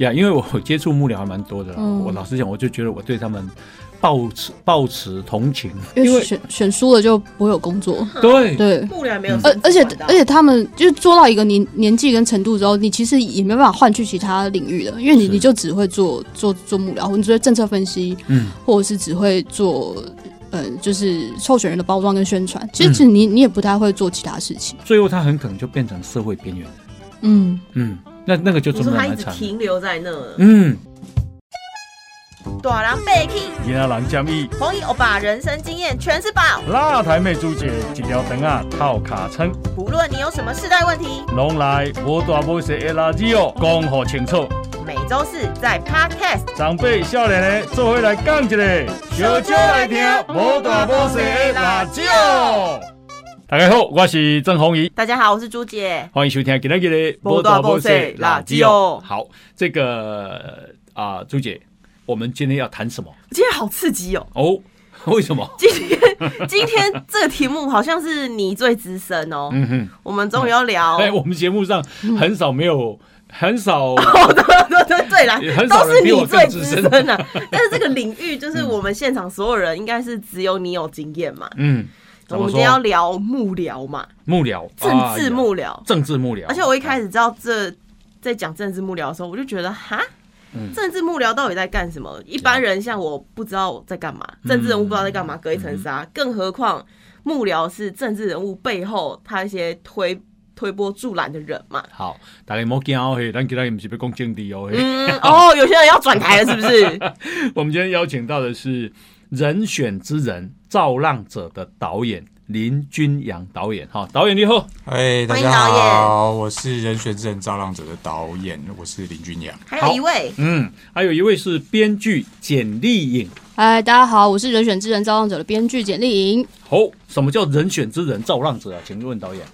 呀，因为我接触幕僚还蛮多的我老实讲，我就觉得我对他们抱持抱持同情，因为选选输了就不会有工作，对。对。幕僚没有而而且而且他们就是做到一个年年纪跟程度之后，你其实也没办法换去其他领域的，因为你你就只会做做做幕僚，或者你只会政策分析，嗯，或者是只会做呃就是候选人的包装跟宣传。其实嗯。其实你你也不太会做其他事情。最后他很可能就变成社会边缘。人，嗯，嗯，那那个就你说他一真的蛮惨停留在那，嗯，大人被 k 今仔人建议，红衣欧巴人生经验全是宝，辣台妹朱姐一条肠啊套卡称，不论你有什么世代问题，拢来无大无小的垃圾哦，讲好清楚。每周四在 Podcast 长辈少年的做伙来讲一个，小酒来听无大无小的辣椒。大家好，我是郑宏仪，大家好，我是朱姐。欢迎收听今天的波大无小垃圾哦好，这个啊，朱姐，我们今天要谈什么？今天好刺激哦！哦，为什么？今天今天这个题目好像是你最资深哦。嗯哼，我们终于要聊，哎，我们节目上很少没有，很少 哦，对对对对啦都是你最资深的啊。但是这个领域，就是我们现场所有人，应该是只有你有经验嘛。嗯，我们今天要？聊幕僚嘛，幕僚，政治幕僚。政治幕僚，而且我一开始知道这在讲政治幕僚的时候，我就觉得哈。嗯政治幕僚到底在干什么？一般人像我不知道在干嘛，政治人物不知道在干嘛，隔一层纱。更何况幕僚是政治人物背后他一些推推波助澜的人嘛。好，大家莫惊哦嘿，咱今天不是要讲政治哦嘿。嗯，哦，有些人要转台了，是不是？我们今天邀请到的是《人选之人》造浪者的导演林君阳导演，哈，导演你好。哎，大家欢迎导演好，我是人选之人造浪者的导演，我是林君阳。还有一位，嗯，还有一位是编剧简丽颖。哎，大家好，我是人选之人造浪者的编剧简丽颖。好，什么叫人选之人造浪者啊？请问导演。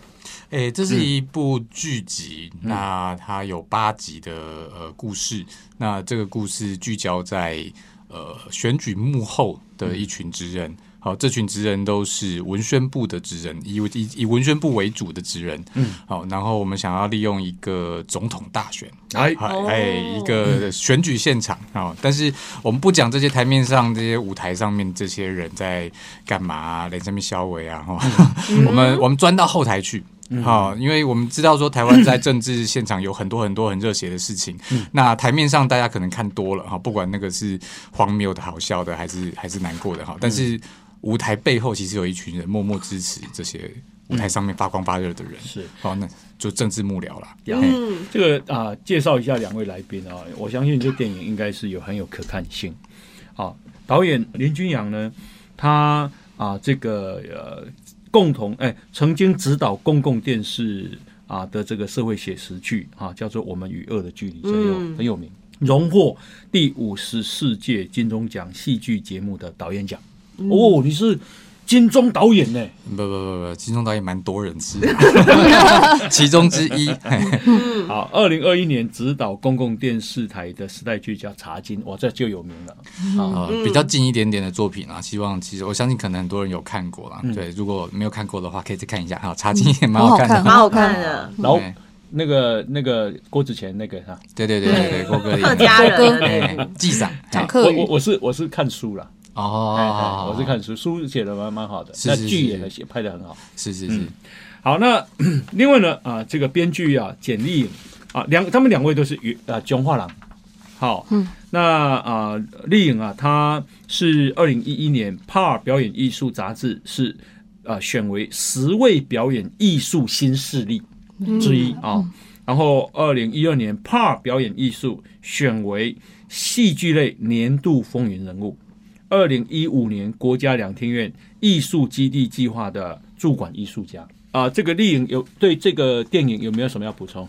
哎，这是一部剧集，嗯那它有八集的呃故事，那这个故事聚焦在呃选举幕后的一群职人。好，这群职人都是文宣部的职人，以以以文宣部为主的职人。嗯，好，然后我们想要利用一个总统大选，哎，哦。哎哎，一个选举现场。啊、但是我们不讲这些台面上这些舞台上面这些人在干嘛、啊，连上面消委啊，哈、我们我们钻到后台去。好、因为我们知道说台湾在政治现场有很多很多很热血的事情，那台面上大家可能看多了哈，不管那个是荒谬的、好笑的，还是还是难过的哈，但是舞台背后其实有一群人默默支持这些舞台上面发光发热的人，是。好，那就政治幕僚啦。呀嗯，这个啊、介绍一下两位来宾啊，我相信这电影应该是有很有可看性。啊，导演林君阳呢，他啊这个呃共同哎曾经指导公共电视啊的这个社会写实剧啊，叫做《我们与恶的距离》，很有、嗯。很有名，荣获第五十四届金钟奖戏剧节目的导演奖。哦，你是金钟导演呢？不不不不，金钟导演蛮多人知，其中之一。好，二零二一年指导公共电视台的时代剧叫《茶金》，哇，这就有名了。呃，比较近一点点的作品啊，希望其实我相信可能很多人有看过啦。嗯。对，如果没有看过的话，可以再看一下。哈。茶金也蛮好看的。很好看蛮好看的，然后那个那个郭子乾那个哈，对对对对对，郭哥的客家人的那哎一部，纪赏哎。讲客语。我我，我是我是看书了，哦，我是看书，书写的蛮蛮好的，那剧也很写拍的很好。是是是嗯，好，那 另外呢啊，这个编剧啊，简丽颖啊，两他们两位都是与啊中画廊。好，嗯，那啊，丽颖啊，她是二零一一年《帕表演艺术》杂志是啊选为十位表演艺术新势力之一啊。然后，二零一二年《帕表演艺术》选为戏剧类年度风云人物。二零一五年国家两厅院艺术基地计划的驻馆艺术家啊，这个丽颖有对这个电影有没有什么要补充？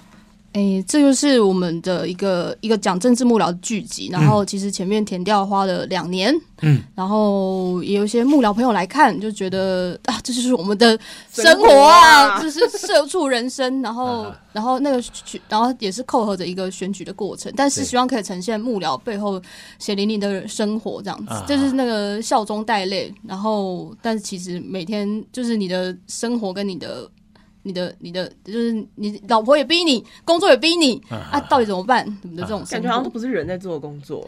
哎，这就是我们的一个一个讲政治幕僚的剧集，然后其实前面填掉花了两年，嗯，然后也有一些幕僚朋友来看，就觉得啊，这就是我们的生生活活啊，啊就是社畜人生，然后啊然后那个选然后也是扣合着一个选举的过程，但是希望可以呈现幕僚背后血淋淋的生活这样子啊，就是那个笑中带泪，然后但是其实每天就是你的生活跟你的。你的你的就是你老婆也逼你，工作也逼你啊，到底怎么办？怎么的这种感觉好像都，不是人在做的工作。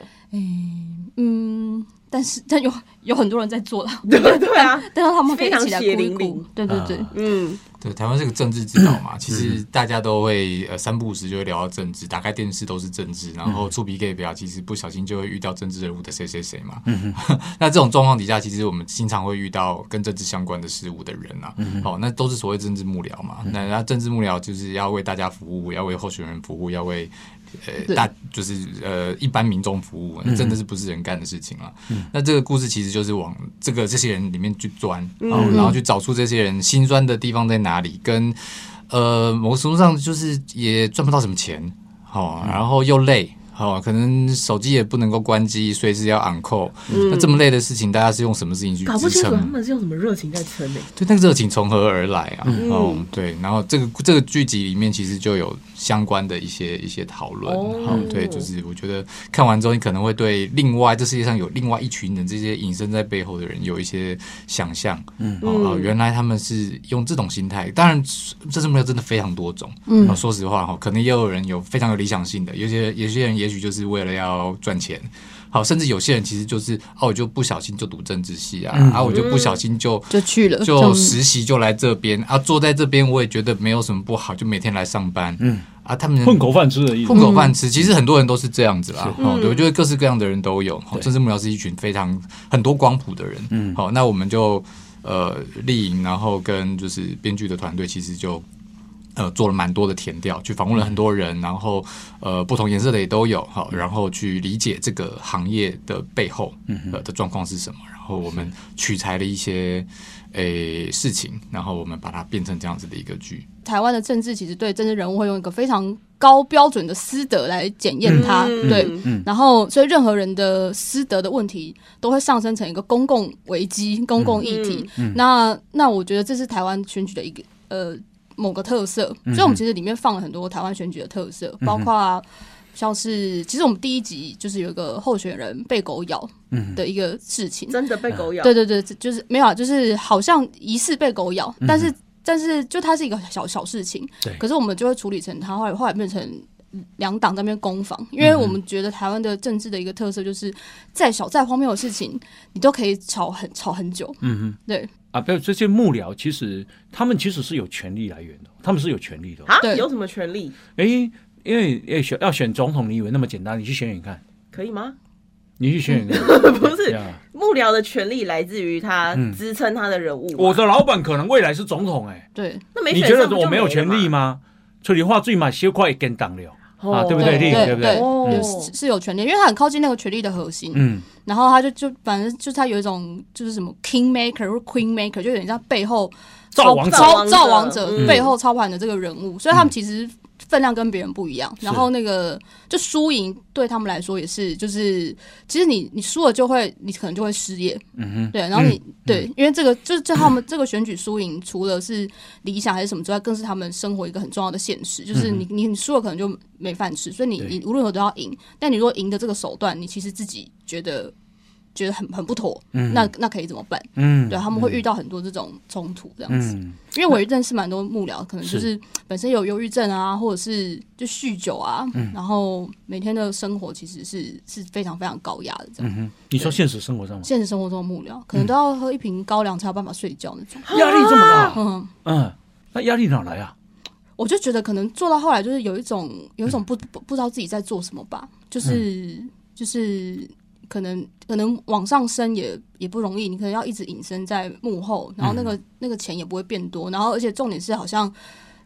嗯，但是 但有有很多人在做了，对对啊，但是他们可以一起来非常血淋淋，对对对，嗯，对，台湾是个政治之岛嘛，其实大家都会呃三不五时就会聊到政治，打开电视都是政治，然后触鼻 gay 表，其实不小心就会遇到政治人物的谁谁谁嘛。那这种状况底下，其实我们经常会遇到跟政治相关的事物的人啊，哦、那都是所谓政治幕僚嘛。那那政治幕僚就是要为大家服务，要为候选人服务，要为。呃，大就是呃一般民众服务，那真的是不是人干的事情了。那这个故事其实就是往这个这些人里面去钻，好然后去找出这些人心酸的地方在哪里，跟呃某个程度上就是也赚不到什么钱，好、然后又累。好，可能手机也不能够关机，随时要 on call。那这么累的事情，大家是用什么事情去搞不清楚支撑他们是用什么热情在撑呢？对，那个热情从何而来啊？嗯哦，对，然后这个这个剧集里面其实就有相关的一些一些讨论。哦好、对，就是我觉得看完之后，你可能会对另外这世界上有另外一群人，这些隐身在背后的人有一些想象。嗯，哦，哦原来他们是用这种心态。当然，这种目标真的非常多种。嗯、哦，说实话哈、可能也有人有非常有理想性的，有些有些人也许就是为了要赚钱。好，甚至有些人其实就是哦，我就不小心就读政治系啊，啊，我就不小心就就去了，就实习就来这边啊，坐在这边我也觉得没有什么不好，就每天来上班。嗯啊，他们混口饭吃的意思混。口饭吃，其实很多人都是这样子啦。是哦，对，我觉得各式各样的人都有。哦对政治幕僚是一群非常很多光谱的人。嗯，好，那我们就呃丽颖，然后跟就是编剧的团队，其实就。呃，做了蛮多的填调，去访问了很多人，然后呃，不同颜色的也都有，好，然后去理解这个行业的背后呃的状况是什么，然后我们取材了一些诶事情，然后我们把它变成这样子的一个剧。台湾的政治其实对政治人物会用一个非常高标准的私德来检验他，嗯。对，然后所以任何人的私德的问题都会上升成一个公共危机、公共议题。那那我觉得这是台湾选举的一个呃某个特色，所以我们其实里面放了很多台湾选举的特色，包括。像是，其实我们第一集就是有一个候选人被狗咬的一个事情，真的被狗咬，对对对，就是没有啊，就是好像疑似被狗咬，但是但是就它是一个小小事情，对。可是我们就会处理成它后来后来变成两党在那边攻防，因为我们觉得台湾的政治的一个特色就是再小再荒谬的事情，你都可以吵很吵很久，嗯嗯。对啊，不，这些幕僚其实他们其实是有权利来源的，他们是有权利的。啊，对有什么权利？哎，因为要选要选总统，你以为那么简单？你去选选看，可以吗？你去选选看。不是，呀幕僚的权利来自于他支撑他的人物嘛。我的老板可能未来是总统，哎，对那没你觉得我没有权利？吗？处理话最嘛，修快跟党了。啊对不对？对对不对？是是有权利，因为他很靠近那个权力的核心，嗯，然后他就就反正就是他有一种就是什么 king maker 或 queen maker，就有点像背后造王造造造王王者背后操盘的这个人物，所以他们其实分量跟别人不一样。然后那个就输赢对他们来说也是，就是其实你你输了就会你可能就会失业，嗯哼，对，然后你、对，因为这个就是就他们这个选举输赢，除了是理想还是什么之外，更是他们生活一个很重要的现实，就是你你你输了可能就没饭吃，所以你你无论如何都要赢。但你如果赢的这个手段，你其实自己觉得觉得很很不妥，那那可以怎么办？嗯，对，他们会遇到很多这种冲突这样子。嗯，因为我认识蛮多幕僚，可能就是本身有忧郁症啊，或者是就酗酒啊，嗯然后每天的生活其实是是非常非常高压的这样。嗯，你说现实生活上吗？现实生活中的幕僚可能都要喝一瓶高粱才有办法睡觉那种。压力这么大，嗯，嗯，那压力哪来啊？我就觉得可能做到后来就是有一种有一种不不不知道自己在做什么吧，就是、就是可能可能往上升也也不容易，你可能要一直隐身在幕后，然后那个、那个钱也不会变多，然后而且重点是好像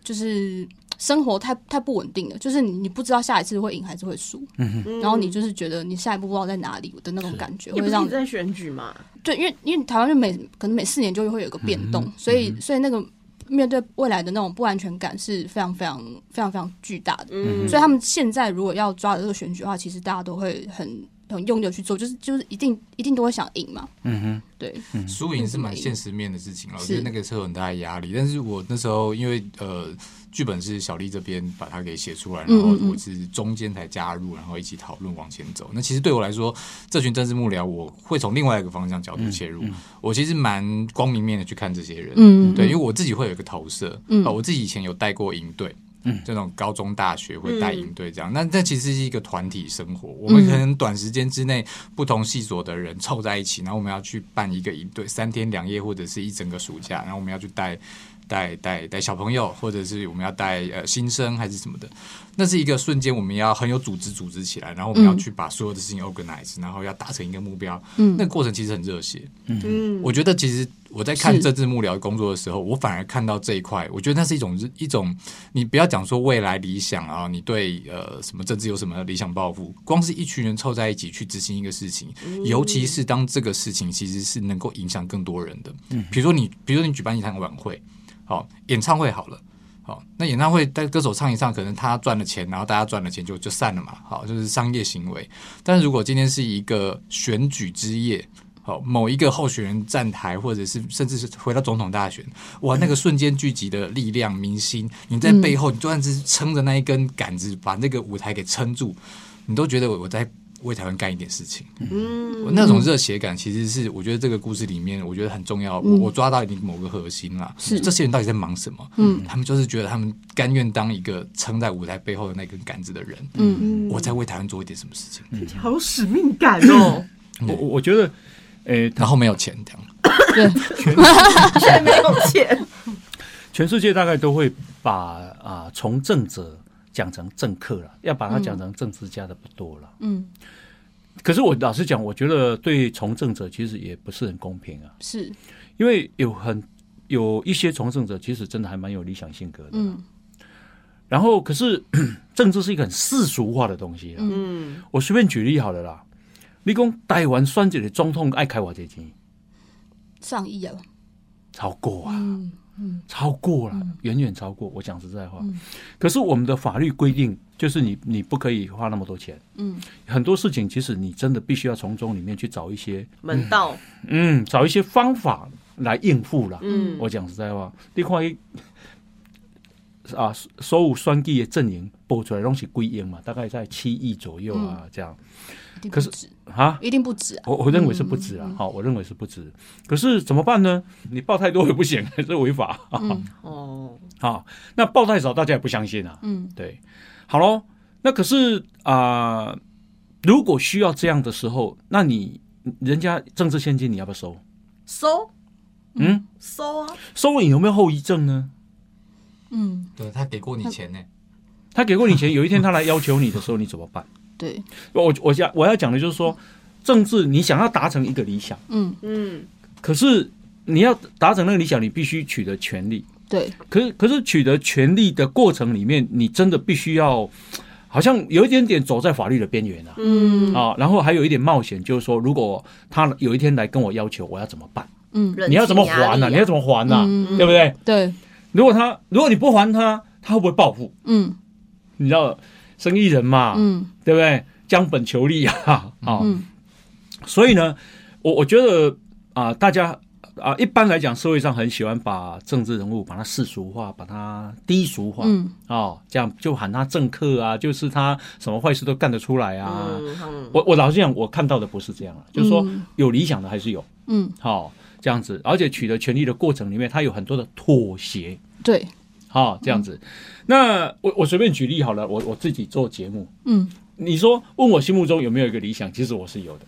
就是生活太太不稳定了，就是你你不知道下一次会赢还是会输，嗯然后你就是觉得你下一步不知道在哪里的那种感觉，会让也不是在选举嘛，对，因为因为台湾就每可能每四年就会有一个变动，所以所以那个面对未来的那种不安全感是非常非常非常非常巨大的。嗯，所以他们现在如果要抓的这个选举的话，其实大家都会很很用力的去做，就是就是一定一定都会想赢嘛。嗯哼，对，输赢是蛮现实面的事情啊，我觉得那个是有很大的压力。但是我那时候因为呃剧本是小丽这边把它给写出来，然后我是中间才加入，然后一起讨论往前走。那其实对我来说，这群政治幕僚，我会从另外一个方向角度切入。我其实蛮光明面的去看这些人，嗯对，因为我自己会有一个投射，嗯。啊，我自己以前有带过营队。嗯这种高中、大学会带营队这样，嗯那这其实是一个团体生活。我们可能短时间之内，不同系所的人凑在一起，然后我们要去办一个营队，三天两夜或者是一整个暑假，然后我们要去带带带带小朋友，或者是我们要带呃新生还是什么的。那是一个瞬间，我们要很有组织组织起来，然后我们要去把所有的事情 organize，然后要达成一个目标。嗯那个过程其实很热血。嗯，我觉得其实我在看政治幕僚工作的时候，我反而看到这一块，我觉得那是一种一种，你不要讲说未来理想啊，你对呃什么政治有什么理想抱负，光是一群人凑在一起去执行一个事情，尤其是当这个事情其实是能够影响更多人的，嗯比如说你，比如说你举办一场晚会，好、演唱会好了。好，那演唱会但歌手唱一唱，可能他赚了钱，然后大家赚了钱就就散了嘛。好，就是商业行为。但是如果今天是一个选举之夜，好，某一个候选人站台，或者是甚至是回到总统大选，哇，那个瞬间聚集的力量、明星，你在背后，你就算是撑着那一根杆子，把那个舞台给撑住，你都觉得我我在为台湾干一点事情。嗯，那种热血感，其实是我觉得这个故事里面，我觉得很重要。我我抓到一定某个核心啦，是这些人到底在忙什么？嗯，他们就是觉得他们甘愿当一个撑在舞台背后的那根杆子的人。嗯我在为台湾做一点什么事情，好有使命感哦，我我我觉得，诶、然后没有钱这样。对，却没有钱。全世界大概都会把啊从政者讲成政客了，要把它讲成政治家的不多了。嗯，可是我老实讲，我觉得对从政者其实也不是很公平啊，是，因为有很有一些从政者其实真的还蛮有理想性格的。嗯。然后可是政治是一个很世俗化的东西啊。嗯，我随便举例好了啦，你讲台湾选举的总统爱开偌济钱，上亿啊，超过啊。嗯超过了，远远超过。我讲实在话，可是我们的法律规定就是你你不可以花那么多钱。嗯，很多事情其实你真的必须要从中里面去找一些门道，嗯，找一些方法来应付了。嗯我讲实在话，你看一啊，所有选举的阵营报出来拢是几亿嘛，大概在七亿左右啊，这样可是一定不止，啊。一定不止啊，我我认为是不止啊，好、我认为是不止。可是怎么办呢？你报太多也不行，这违法。嗯哦，好，那报太少，大家也不相信啊。嗯对，好喽。那可是啊、如果需要这样的时候，那你人家政治现金你要不要收？收嗯，收啊，收了你有没有后遗症呢？嗯，对他给过你钱呢，他给过你钱，有一天他来要求你的时候，你怎么办？对，我我想我要讲的就是说，政治你想要达成一个理想，嗯。嗯，可是你要达成那个理想，你必须取得权利。对，可是可是取得权利的过程里面，你真的必须要，好像有一点点走在法律的边缘啊。嗯，啊，然后还有一点冒险，就是说，如果他有一天来跟我要求，我要怎么办？嗯。你要怎么还呢、你要怎么还呢、嗯。对不对？对，如果他如果你不还他，他会不会报复？嗯。你知道，生意人嘛，嗯。对不对？将本求利啊，啊、嗯所以呢，我我觉得啊、大家啊、一般来讲，社会上很喜欢把政治人物把他世俗化，把他低俗化，嗯。哦，这样就喊他政客啊，就是他什么坏事都干得出来啊。嗯嗯。我我老实讲，我看到的不是这样啊，就是说嗯。有理想的还是有，嗯，好、这样子，而且取得权利的过程里面，他有很多的妥协，对，好、这样子。那我我随便举例好了，我我自己做节目，嗯。你说问我心目中有没有一个理想，其实我是有的。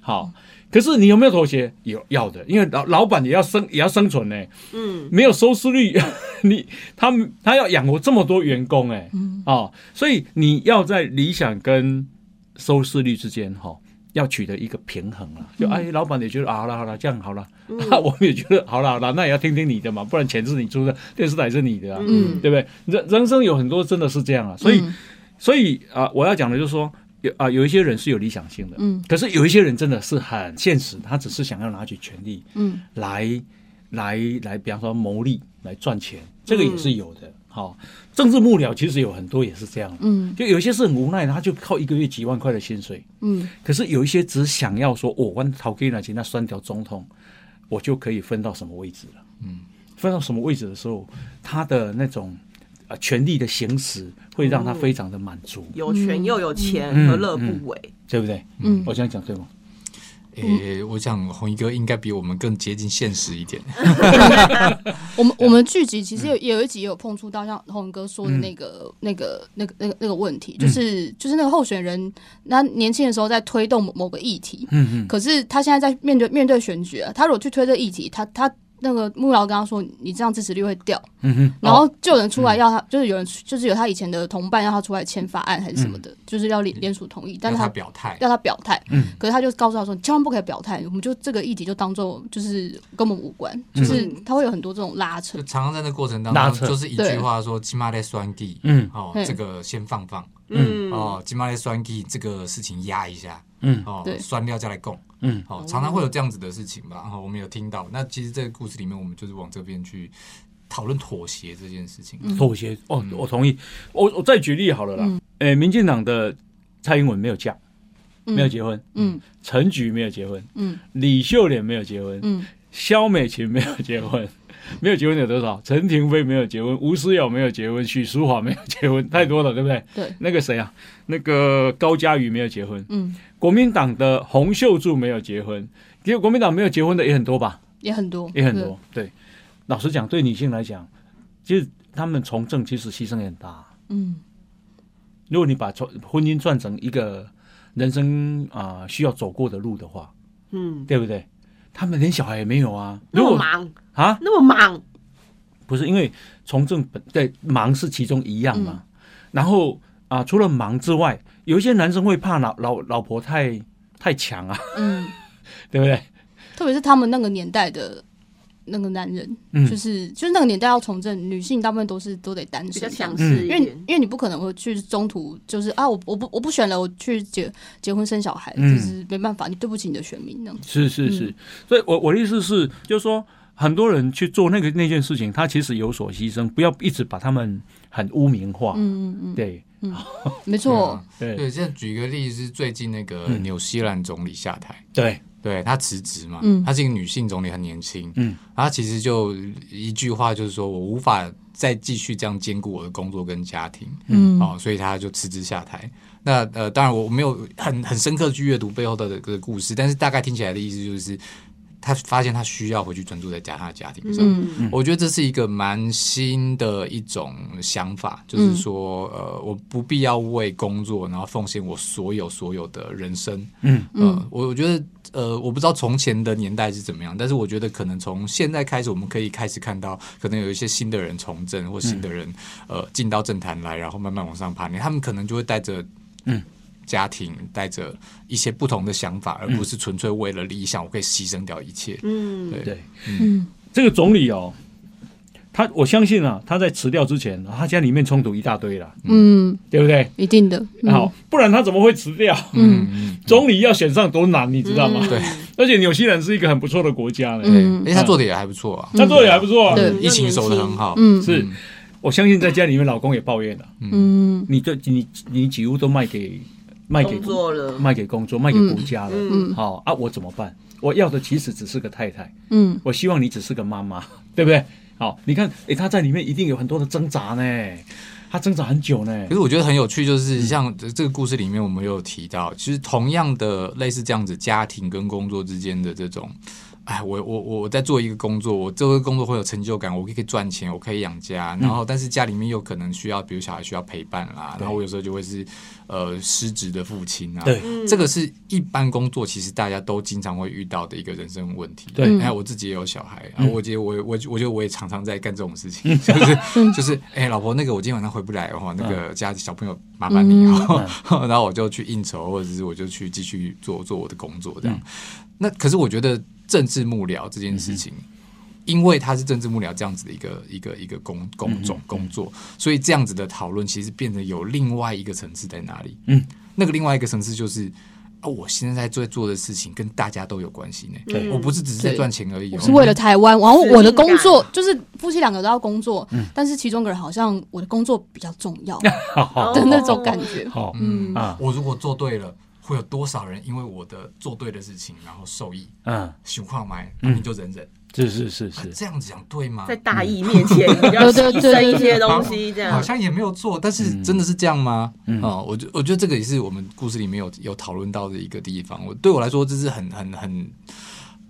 好，可是你有没有妥协？有要的，因为老老板也要生也要生存呢，嗯。没有收视率，你他们他要养活这么多员工哎，嗯。哦，所以你要在理想跟收视率之间哈、要取得一个平衡了。就哎，老板也觉得啊，好了好了，这样好了，那、我们也觉得好了好了，那也要听听你的嘛，不然钱是你出的，电视台是你的啊，嗯对不对？人人生有很多真的是这样啊，所以、嗯所以啊、我要讲的就是说。有啊，有一些人是有理想性的，嗯可是有一些人真的是很现实，他只是想要拿取权利，嗯来来来，比方说牟利来赚钱，这个也是有的。好、政治幕僚其实有很多也是这样，嗯。就有一些是很无奈的，他就靠一个月几万块的薪水，嗯。可是有一些只想要说，哦，我逃给那钱那三条总统，我就可以分到什么位置了。嗯，分到什么位置的时候，他的那种呃权力的行使，会让他非常的满足，有权又有钱，嗯。何乐不为？对不对？嗯。我这样讲对吗？诶、我想红衣哥应该比我们更接近现实一点。我们我们剧集其实有有一集也有碰触到像洪哥说的那个、那个那个那个那个问题，就是、就是那个候选人，他年轻的时候在推动某某个议题，嗯嗯。可是他现在在面对面对选举啊，他如果去推这议题，他他那个幕僚跟他说，你这样支持率会掉，嗯哼，然后就有人出来要他，就是有人就是有他以前的同伴要他出来签法案还是什么的，就是要联联署同意，但是他他表态，要他表态，嗯。可是他就告诉他说，你千万不可以表态，我们就这个议题就当做就是跟我们无关，就是他会有很多这种拉扯。就，常常在那过程当中，就是一句话说“起码在酸地”，嗯。哦，这个先放放，嗯，哦，金马来酸地这个事情压一下，嗯。哦对，酸料再来供，嗯。哦，常常会有这样子的事情吧，然后我们有听到。那其实这个故事里面，我们就是往这边去讨论妥协这件事情。妥协。哦，我同意。我我再举例好了啦。嗯。诶，民进党的蔡英文没有嫁，嗯。没有结婚；嗯。陈菊没有结婚，嗯。李秀莲没有结婚，嗯。萧美琴没有结婚。没有结婚的有多少？陈廷飞没有结婚，吴思瑶没有结婚，许淑华没有结婚，太多了，对不对？对，那个谁啊？那个高嘉瑜没有结婚，嗯，国民党的洪秀柱没有结婚，其实国民党没有结婚的也很多吧？也很多，也很多。对，老实讲，对女性来讲，其实他们从政其实牺牲也很大。嗯如果你把从婚姻算成一个人生啊、需要走过的路的话，嗯，对不对？他们连小孩也没有啊。那如果么忙，啊，那么忙，不是因为从政本对忙是其中一样嘛。嗯。然后啊、除了忙之外，有一些男生会怕老老老婆太太强啊，嗯，对不对？特别是他们那个年代的那个男人，嗯。就是就是那个年代要从政，女性大部分都是都得单比较身强势一因为。因为你不可能会去中途就是啊，我我不我不选了，我去结结婚生小孩，嗯。就是没办法，你对不起你的选民那样。是是是，所以我我的意思是，就是说，很多人去做那个那件事情，他其实有所牺牲，不要一直把他们很污名化。嗯嗯嗯，对。没错，对。对，现在举一个例子，是最近那个嗯。纽西兰总理下台，对，对他辞职嘛，嗯。她是一个女性总理，很年轻，嗯，她其实就一句话就是说我无法再继续这样兼顾我的工作跟家庭，嗯。哦，所以她就辞职下台。那呃，当然我没有很很深刻去阅读背后的这个故事，但是大概听起来的意思就是，她发现他需要回去专注在家他的家庭上。嗯我觉得这是一个蛮新的一种想法，就是说，呃，我不必要为工作然后奉献我所有所有的人生。嗯嗯，我我觉得，呃，我不知道从前的年代是怎么样，但是我觉得可能从现在开始，我们可以开始看到，可能有一些新的人从政或新的人，呃，进到政坛来，然后慢慢往上爬，他们可能就会带着，嗯。家庭带着一些不同的想法，而不是纯粹为了理想，我可以牺牲掉一切。嗯，对。对，嗯。这个总理哦，他我相信啊，他在辞掉之前，他家里面冲突一大堆了，嗯，对不对？一定的。嗯。好，，不然他怎么会辞掉？嗯。嗯，总理要选上多难，你知道吗？嗯对。而且纽西兰是一个很不错的国家呢，对，嗯而且他做的也还不错啊。他做的也还不错啊。对。疫情守的很好。嗯。是，我相信在家里面，老公也抱怨了，嗯。你这你你几乎都卖给卖给工作了，卖给工作，卖给国家了。嗯好啊，我怎么办？我要的其实只是个太太，嗯我希望你只是个妈妈，对不对？好，你看，诶，他在里面一定有很多的挣扎呢，他挣扎很久呢可。是我觉得很有趣，就是像这这个故事里面，我们有提到，其实同样的类似这样子家庭跟工作之间的这种。哎，我我我我在做一个工作，我这个工作会有成就感，我可以赚钱，我可以养家，然后但是家里面又可能需要，比如小孩需要陪伴啦，然后我有时候就会是呃失职的父亲啊，对。嗯。这个是一般工作其实大家都经常会遇到的一个人生问题。对。哎，我自己也有小孩，嗯。啊，我觉得我我我觉得我也常常在干这种事情，就是 就是哎，老婆，那个我今天晚上回不来的话，那个家里小朋友麻烦你哦，然后我就去应酬，或者是我就去继续做做我的工作这样。那可是我觉得政治幕僚这件事情。因为他是政治幕僚这样子的一个一个一个工工种工作，所以这样子的讨论其实变得有另外一个层次在哪里？嗯，那个另外一个层次就是，啊，我现在在做做的事情跟大家都有关系呢。对。我不是只是在赚钱而已、哦，我是为了台湾，然后我的工使作就是夫妻两个都要工作，但是其中一个人好像我的工作比较重要 的那种感觉。好，嗯。啊。我如果做对了，会有多少人因为我的做对的事情然后受益？嗯，情况买，嗯你就忍忍。是是是是，啊这样子讲对吗？在大义面前，你要牺牲一些东西，这样好像也没有错，但是真的是这样吗？嗯哦，我觉我觉得这个也是我们故事里面有有讨论到的一个地方。我对我来说，这是很很很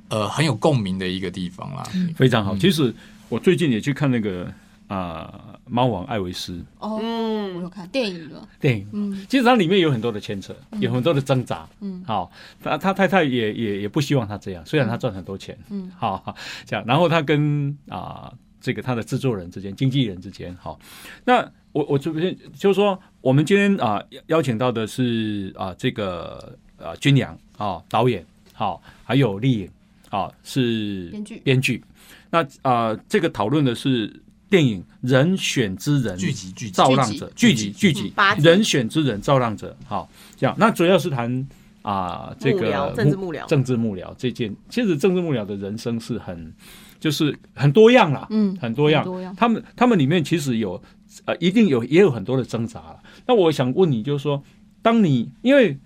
呃很有共鸣的一个地方啦。非常好。其实我最近也去看那个啊《猫王艾维斯》哦，我嗯有看电影了，电影，嗯。其实它里面有很多的牵扯，有很多的挣扎。嗯。好，他他太太也也也不希望他这样，虽然他赚很多钱。嗯。好，好这样，然后他跟啊、这个他的制作人之间、经纪人之间，好，那我我这边就是说，我们今天啊、邀邀请到的是啊、这个啊军良啊导演，好，还有丽颖啊是编剧。编剧。那啊、这个讨论的是电影《人选之人》聚集聚集。造浪者聚集聚集人选之人造浪者，好，这样那主要是谈啊、这个政治幕僚。政治幕僚这件，其实政治幕僚的人生是很就是很多样啦，嗯，很多样。很。多样，他们他们里面其实有呃，一定有也有很多的挣扎了。那我想问你，就是说，当你因为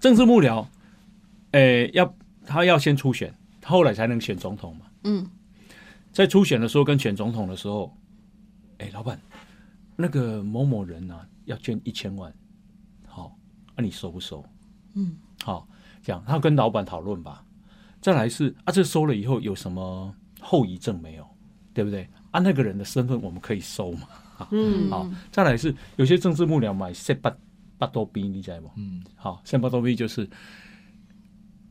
政治幕僚，诶、要他要先初选，后来才能选总统嘛。嗯，在初选的时候跟选总统的时候，哎、老板，那个某某人啊，要捐一千万，好，那、你收不收？嗯，好，这样，他跟老板讨论吧。再来是啊，这收了以后有什么后遗症没有？对不对？啊，那个人的身份我们可以收嘛？嗯，好，再来是有些政治幕僚买塞巴巴多币，你知道吗？嗯，好，塞巴多币就是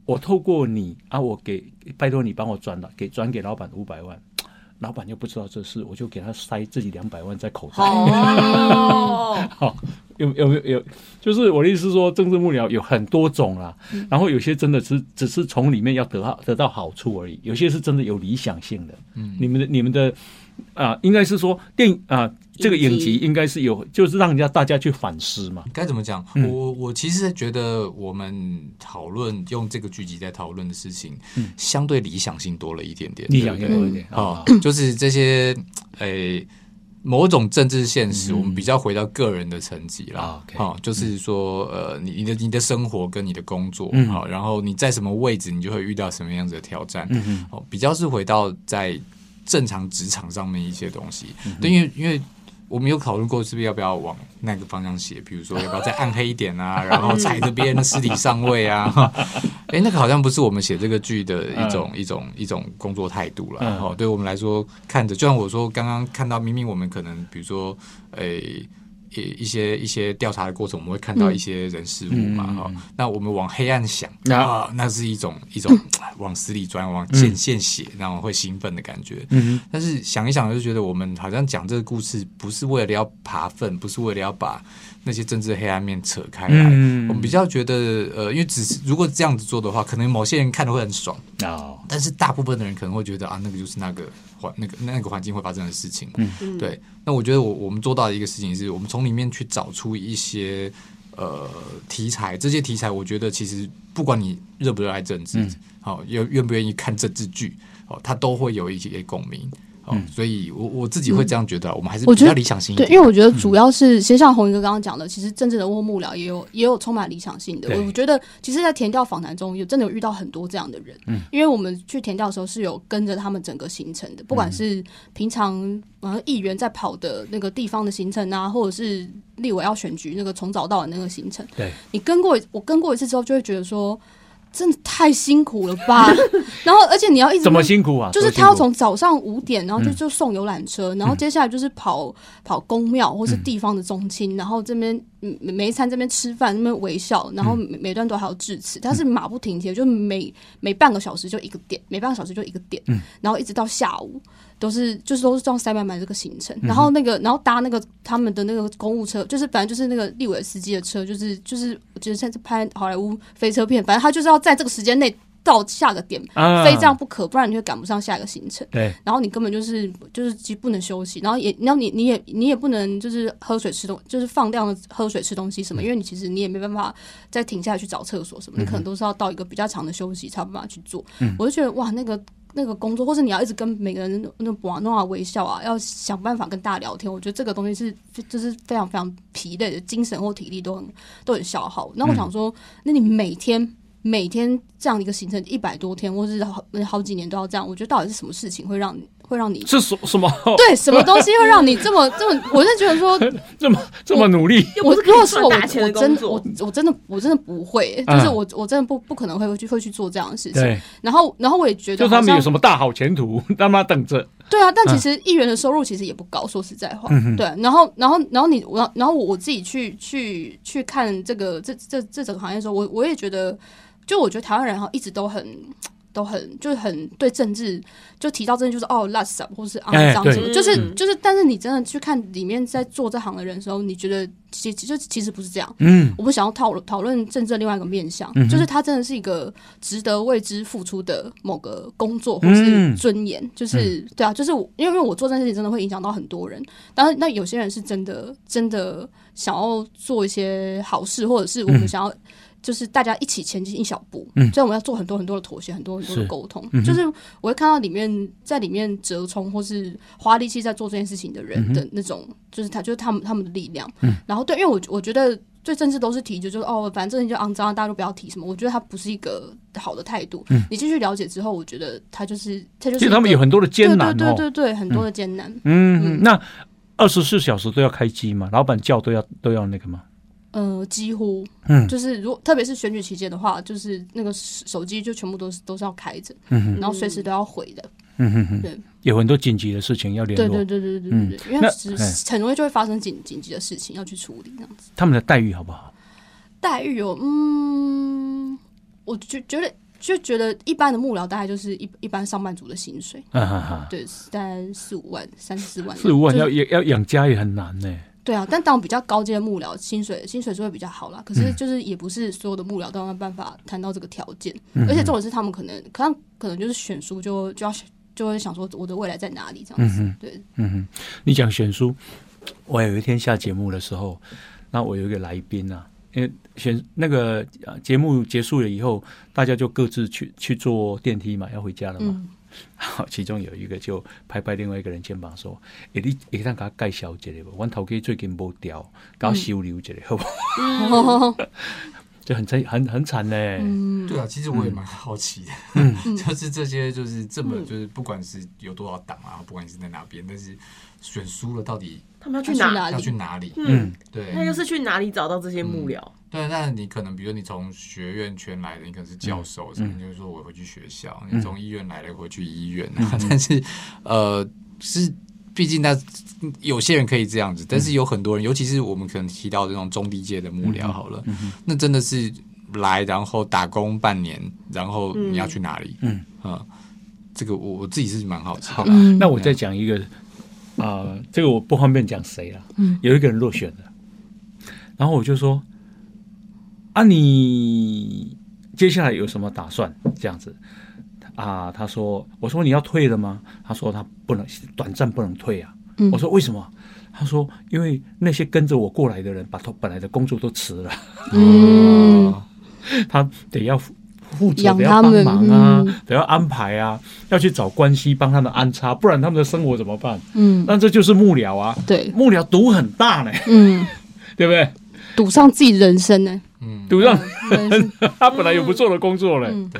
我透过你啊，我给拜托你帮我转了，给转给老板五百万，老板又不知道这事，我就给他塞自己两百万在口袋。哦，好，有有没有有？就是我的意思是说，政治幕僚有很多种啦，然后有些真的是只是从里面要得到得到好处而已，有些是真的有理想性的。嗯，你们的你们的啊、应该是说电影啊、这个影影集集应该是有，就是让人家大家去反思嘛。该怎么讲？嗯我我其实觉得我们讨论用这个剧集在讨论的事情，相对理想性多了一点点，理想性多一点哦啊，就是这些诶。某种政治现实，嗯我们比较回到个人的层级啦啊。就是说，呃，你你的你的生活跟你的工作，嗯好，然后你在什么位置，你就会遇到什么样子的挑战。嗯嗯哦，比较是回到在正常职场上面一些东西。嗯对，因为因为我们有考虑过，是不是要不要往那个方向写？比如说，要不要再暗黑一点啊？然后踩着别人的尸体上位啊？哎，那个好像不是我们写这个剧的一种、一种一种工作态度了。嗯哦，对我们来说，看着就像我说，刚刚看到明明我们可能比如说，诶。一一些一些调查的过程，我们会看到一些人事物嘛，嗯哈、那我们往黑暗想那啊，那是一种一种往死里钻，往见见血，然后会兴奋的感觉。嗯但是想一想，就觉得我们好像讲这个故事，不是为了要爬粪，不是为了要把那些政治黑暗面扯开来。嗯。我们比较觉得，呃，因为只是如果这样子做的话，可能某些人看的会很爽，哦，但是大部分的人可能会觉得啊，那个就是那个环那个那个环境会发生的事情。嗯。对。那我觉得我我们做到的一个事情是，我们从里面去找出一些呃题材，这些题材我觉得其实不管你热不热爱政治，好、愿愿不愿意看政治剧，哦，他都会有一些共鸣。哦，所以我我自己会这样觉得，我们还是比我觉得较理想性一对，因为我觉得主要是，其实像红一哥刚刚讲的，其实政治人物幕僚也有也有充满理想性的。对我觉得，其实，在填调访谈中，有真的有遇到很多这样的人。嗯，因为我们去填调的时候是有跟着他们整个行程的，不管是平常呃议员在跑的那个地方的行程啊，或者是立委要选举那个从早到晚那个行程，对，你跟过我跟过一次之后，就会觉得说，真的太辛苦了吧。然后，而且你要一直怎么辛苦啊？就是他要从早上五点，然后就嗯就送游览车，然后接下来就是跑跑公庙或是地方的宗亲，然后这边每一餐这边吃饭，那边微笑，然后每每段都还要致辞，他是马不停蹄，就每每半个小时就一个点，每半个小时就一个点，然后一直到下午。都是就是都是这样塞满满这个行程，然后那个然后搭那个他们的那个公务车，就是反正就是那个立委司机的车，就是就是我觉得像是拍好莱坞飞车片，反正他就是要在这个时间内到下个点，啊。非这样不可，不然你会赶不上下一个行程。对，然后你根本就是就是其实不能休息，然后也然后你你也你也不能就是喝水吃东，就是放量的喝水吃东西什么，因为你其实你也没办法再停下来去找厕所什么，你可能都是要到一个比较长的休息才有办法去做。我就觉得哇，那个那个工作，或是你要一直跟每个人那种玩弄啊微笑啊，要想办法跟大家聊天，我觉得这个东西是就是非常非常疲累的，精神或体力都很都很消耗。那我想说，那你每天每天这样的一个行程一百多天，或是好好几年都要这样，我觉得到底是什么事情会让你会让你是什什么？对什么东西会让你这么 这么？我是觉得说，这么这么努力？我是如果是我，我真我我真的我真的不会，嗯就是我我真的不不可能会去会去做这样的事情。对，然后然后我也觉得就他们有什么大好前途，让他等着。对啊，但其实议员的收入其实也不高，说实在话。嗯哼对，然后然后然后你我然后我我自己去去去看这个这这这整个行业的时候，我我也觉得，就我觉得台湾人哈一直都很。都很就是很对政治，就提到政治就是哦垃圾或是肮脏什么，就是嗯。就是，但是你真的去看里面在做这行的人的时候，你觉得其其就其实不是这样。嗯。我们想要讨论讨论政治另外一个面向，嗯就是它真的是一个值得为之付出的某个工作或是嗯。尊严，就是对啊，就是我因为因为我做这件事情真的会影响到很多人，但是那有些人是真的真的想要做一些好事，或者是我们嗯。想要。就是大家一起前进一小步，嗯所以我们要做很多很多的妥协，很多很多的沟通。嗯就是我会看到里面在里面折冲或是花力气在做这件事情的人的那种，就是他就是他们他们的力量。嗯然后对，因为我我觉得对政治都是提，就就是哦，反正政治就肮脏，大家都不要提什么。我觉得他不是一个好的态度。嗯你继续了解之后，我觉得他就是他就是其实他们有很多的艰难哦。对对对对对，很多的艰难。嗯，那二十四小时都要开机吗？老板叫都要都要那个吗？呃，几乎嗯就是如果特别是选举期间的话，就是那个手机就全部都是都是要开着，然后随时都要回的。嗯哼哼，对有很多紧急的事情要联络。对对对对对对对，因那为是哎很容易就会发生紧紧急的事情要去处理这样子。他们的待遇好不好？待遇有，嗯，我就觉得就觉得一般的幕僚大概就是一一般上班族的薪水，啊哈哈，对，大概四五万、三四万，四五万要要要养家也很难呢。对啊，但当比较高阶的幕僚，薪水薪水是会比较好啦。可是就是也不是所有的幕僚都有办法谈到这个条件，嗯而且重点是他们可能可能可能就是选书就就要就会想说我的未来在哪里这样子。嗯对，嗯哼，你讲选书，我有一天下节目的时候，那我有一个来宾啊，因为选那个呃节目结束了以后，大家就各自去去坐电梯嘛，要回家了嘛。嗯，好，其中有一个就拍拍另外一个人肩膀说：“诶、你会当给他介绍一下无？阮头家最近无调，给我收留一下，好不 好？”就很惨，很很惨嘞。嗯，对啊，其实我也蛮好奇的，嗯 就是这些就是这么嗯就是不管是有多少党啊，不管你是在哪边，但是选输了到底他们要去哪？里要去？哪里？嗯，对，那又是去哪里找到这些幕僚？对，那你可能比如你从学院圈来的，你可能是教授什么，嗯就是说我会去学校；嗯你从医院来的会去医院，但是呃是。毕竟，那有些人可以这样子，但是有很多人，尤其是我们可能提到这种中低阶的幕僚，好了，那真的是来然后打工半年，然后你要去哪里？嗯。嗯，这个我我自己是蛮好奇好的。嗯。那我再讲一个啊、这个我不方便讲谁了。嗯。有一个人落选了，然后我就说：“啊，你接下来有什么打算？”这样子啊，他说：“我说你要退了吗？”他说：“他不能短暂不能退啊。嗯我说：“为什么？”他说：“因为那些跟着我过来的人，把他本来的工作都辞了，嗯，他得要负负责，得要帮忙啊，嗯得要安排啊，要去找关系帮他们安插，不然他们的生活怎么办？嗯，但这就是幕僚啊，对，幕僚毒很大呢，嗯，对不对？赌上自己人生呢，嗯，赌上 他本来有不错的工作嘞，嗯。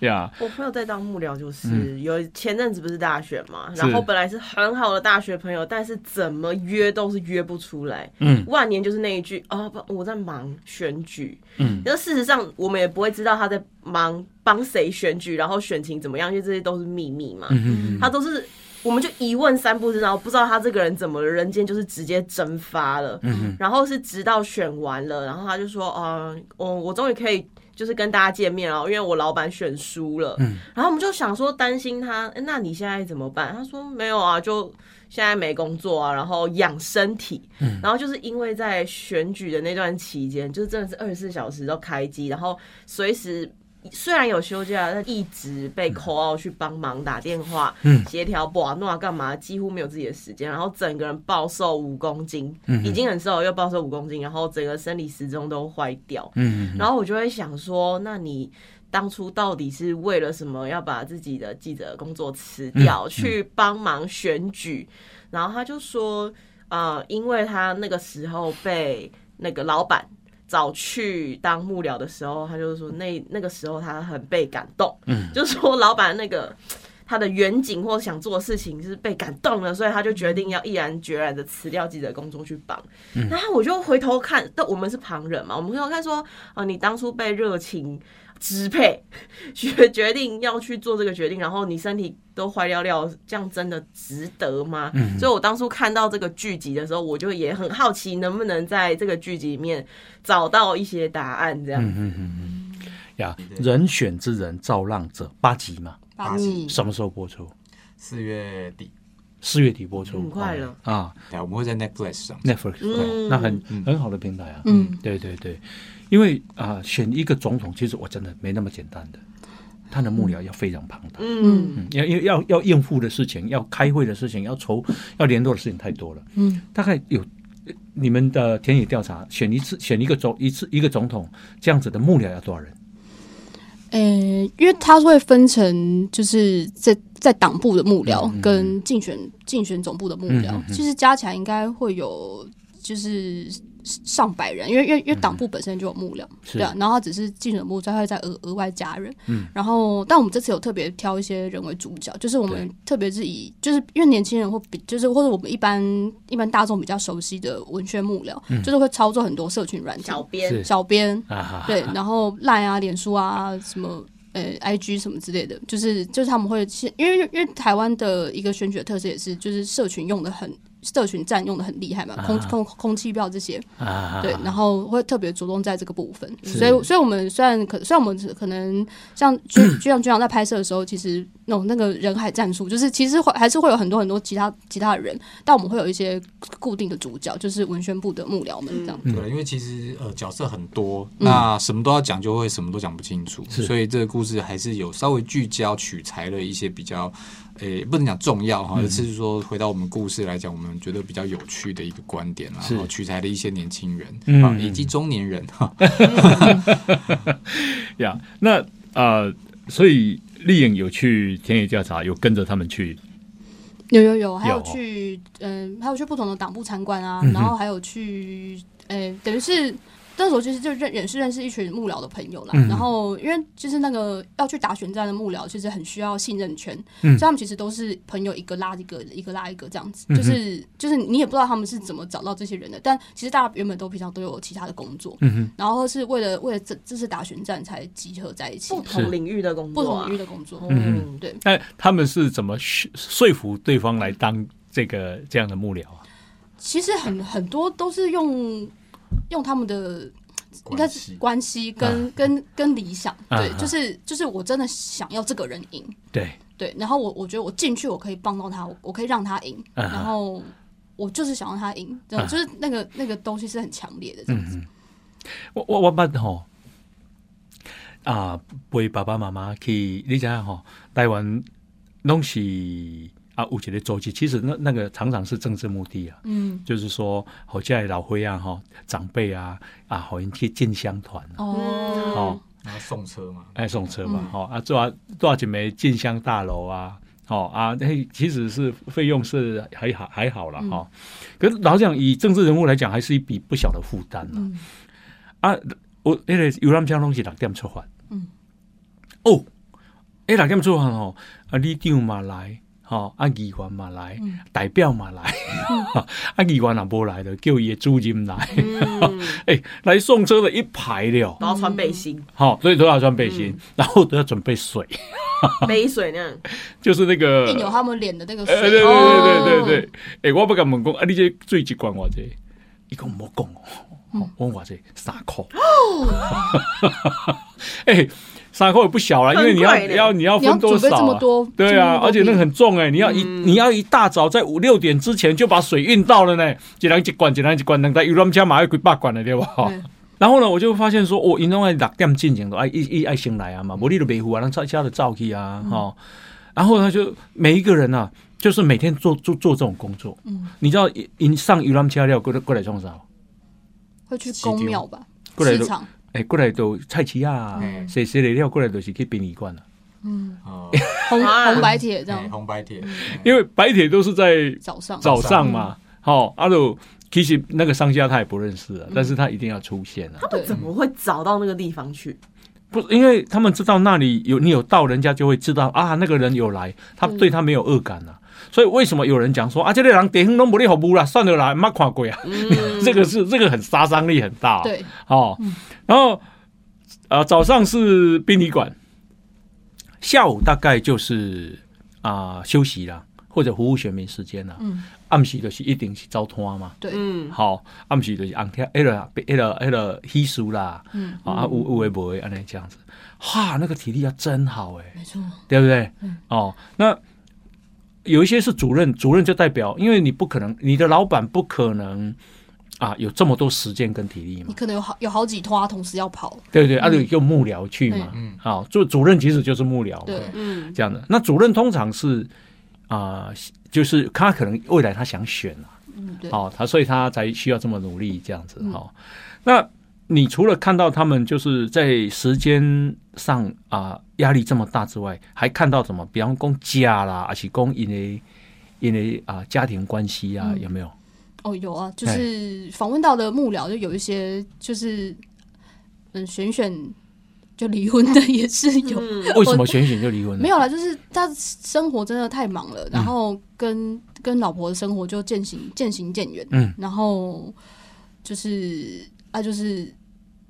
呀，我朋友在当幕僚，就是、有前阵子不是大选嘛，然后本来是很好的大学朋友，但是怎么约都是约不出来。嗯。万年就是那一句啊，不，我在忙选举。嗯。那事实上我们也不会知道他在忙帮谁选举，然后选情怎么样，因为这些都是秘密嘛。嗯他都是，我们就一问三不知，然后不知道他这个人怎么了，人间就是直接蒸发了。嗯然后是直到选完了，然后他就说，呃，我我终于可以就是跟大家见面了，因为我老板选输了。嗯然后我们就想说担心他，诶那你现在怎么办？他说没有啊，就现在没工作啊，然后养身体。嗯然后就是因为在选举的那段期间，就是真的是二十四小时都开机，然后随时。虽然有休假，但一直被 call out 去帮忙打电话、嗯协调、把诺干嘛，几乎没有自己的时间。然后整个人暴瘦五公斤，嗯已经很瘦，又暴瘦五公斤，然后整个生理时钟都坏掉。嗯然后我就会想说，那你当初到底是为了什么要把自己的记者工作辞掉，嗯去帮忙选举？然后他就说，呃，因为他那个时候被那个老板。找去当幕僚的时候，他就是说那那个时候他很被感动，嗯就是说老板那个他的远景或者想做的事情是被感动了，所以他就决定要毅然决然的辞掉自己的工作去帮。嗯然后我就回头看，但我们是旁人嘛，我们回头看说，啊，你当初被热情。支配决决定要去做这个决定，然后你身体都坏掉掉，这样真的值得吗？嗯所以我当初看到这个剧集的时候，我就也很好奇，能不能在这个剧集里面找到一些答案，这样。嗯嗯嗯嗯呀，人选之人造浪者八集嘛，八集什么时候播出？四月底，四月底播出，很快了啊对，我们会在 Netflix 上。，Netflix，那很很好的平台啊。嗯，对对对，因为啊、选一个总统其实我真的没那么简单的，他的幕僚要非常庞大，嗯，嗯，要要要要应付的事情，要开会的事情，要筹要联络的事情太多了。嗯，大概有你们的田野调查，选一次选一个总一次一个总统这样子的幕僚要多少人？呃，因为他会分成就是在在党部的幕僚跟竞选竞选总部的幕僚嗯嗯，嗯。其实加起来应该会有就是上百人，因为因为因为党部本身就有幕僚，是。对啊，然后他只是竞选部再会再额额外加人，嗯，然后但我们这次有特别挑一些人为主角，就是我们特别是以就是因为年轻人或比就是或者我们一般一般大众比较熟悉的文宣幕僚，就是会操作很多社群软件小，编。小编。啊，对，然后 Line 啊、脸书啊、什么呃 IG 什么之类的，就是就是他们会先，因为因为台湾的一个选举的特色也是，就是社群用的很。社群占用的很厉害嘛，空啊。空空气票这些，啊，对，然后会特别着重在这个部分，所以所以我们虽然可虽然我们可能像 就就像局长在拍摄的时候，其实那种那个人海战术，就是其实会还是会有很多很多其他其他的人，但我们会有一些固定的主角，就是文宣部的幕僚们这样。嗯对，因为其实呃角色很多，那什么都要讲，就会什么都讲不清楚，是。所以这个故事还是有稍微聚焦取材了一些比较，诶、不能讲重要哈，而是说回到我们故事来讲，我们觉得比较有趣的一个观点啦，然后取材了一些年轻人嗯。啊，以及中年人哈，呀，那呃，所以丽颖有去田野调查，有跟着他们去，有有有，还有有去嗯、还有去不同的党部参观啊，嗯然后还有去呃、等于是那时候其实就认也是认识一群幕僚的朋友啦。嗯然后因为就是那个要去打选战的幕僚，其实很需要信任圈，嗯所以他们其实都是朋友一个拉一个，一个拉一个这样子，嗯就是就是你也不知道他们是怎么找到这些人的，但其实大家原本都平常都有其他的工作，然后是为了为了这这次打选战才集合在一起不，同领域的工作、啊，不同领域的工作，嗯，对。那他们是怎么说说服对方来当这个这样的幕僚啊？其实很很多都是用用他们的应该是关系跟、跟跟理想，对，啊就是就是我真的想要这个人赢，对，对，然后我我觉得我进去我可以帮到他，我我可以让他赢，啊然后我就是想让他赢，这样啊就是那个那个东西是很强烈的这样子，嗯，我我我捌吼啊，陪爸爸妈妈去，你知影吼，台湾拢是啊有一个组织，其实那那个常常是政治目的啊，嗯，就是说，好这些老灰啊，哈长辈啊啊，好因去进香团啊，哦，哦，然后送车嘛，哎送车嘛，吼、啊，做啊多少几枚进香大楼啊，哦啊，那其实是费用是还好还好了哈、可是老实讲，以政治人物来讲，还是一笔不小的负担了、嗯。啊。我那个游览车拢是六点出发，嗯，哦，诶，六点出发哦，啊，你长嘛来。吼、啊，议员嘛来，嗯。代表嘛来，啊，议员也无来的，叫伊的主任来，嗯，诶、来送车的一排了，都要穿背心、好、所以都要穿背心，然后都要准备水，没水呢。就是那个，印有他们脸的那个水，对哦对对对对，诶、我不敢问讲，啊，你这最一关偌济？伊讲无讲嗯。哦，我偌济三箍，诶、三箍也不小了，因为你要你要你要分多少啊？这么多，对啊，而且那个很重哎、你要一、你要一大早在五六点之前就把水运到了呢，一人一罐，一人一罐，两台游览车马上几百罐了，对吧？嗯然后呢，我就发现说，哦，因拢爱六点进前都爱一一爱先来啊嘛，无你就袂赴啊，让车车的照去啊，哈、然后呢，就每一个人啊，就是每天做做做这种工作，嗯，你知道，因上游览车了，过来过来创啥？会去公庙吧，过来都市场，哎，过来都菜市啊嗯，谁谁来了过来都是去殡仪馆了，嗯，哦，红啊。红白铁这哎样，红白铁，因为白铁都是在早上。早上嘛，好、啊就其实那个商家他也不认识啊，但是他一定要出现啊。他们怎么会找到那个地方去？不，因为他们知道那里有你有到，人家就会知道啊，那个人有来，他对他没有恶感啊。所以为什么有人讲说啊，这个人点都不利好不啦，算了啦，没看过啊，这个是这个很杀伤力很大、哦。对，哦，然后呃早上是殡仪馆，下午大概就是啊、休息啦，或者服务选民时间啦。嗯，暗时就是一定是招拖嘛。对，嗯，好，暗时就是红天，迄个、迄个、迄个稀疏啦，嗯。啊，有有诶无诶，安尼这样子，哈，那个体力要真好诶，没错，对不对？嗯。哦，那有一些是主任，主任就代表，因为你不可能，你的老板不可能啊有这么多时间跟体力嘛，你可能有好有好几拖同时要跑，对不对？啊，就用幕僚去嘛，嗯。好，做主任其实就是幕僚嘛，对。嗯，这样的。那主任通常是啊、就是他可能未来他想选啊，嗯，对，哦，他所以他才需要这么努力这样子嗯哦。那你除了看到他们就是在时间上啊、压力这么大之外，还看到什么？比方讲家啦，而且讲因为因为啊家庭关系啊，嗯有没有？哦，有啊，就是访问到的幕僚，就有一些就是嗯选选就离婚的也是有，嗯。为什么选选就离婚了？没有啦，就是他生活真的太忙了，然后跟跟老婆的生活就渐行渐行渐远，嗯，然后就是啊，就是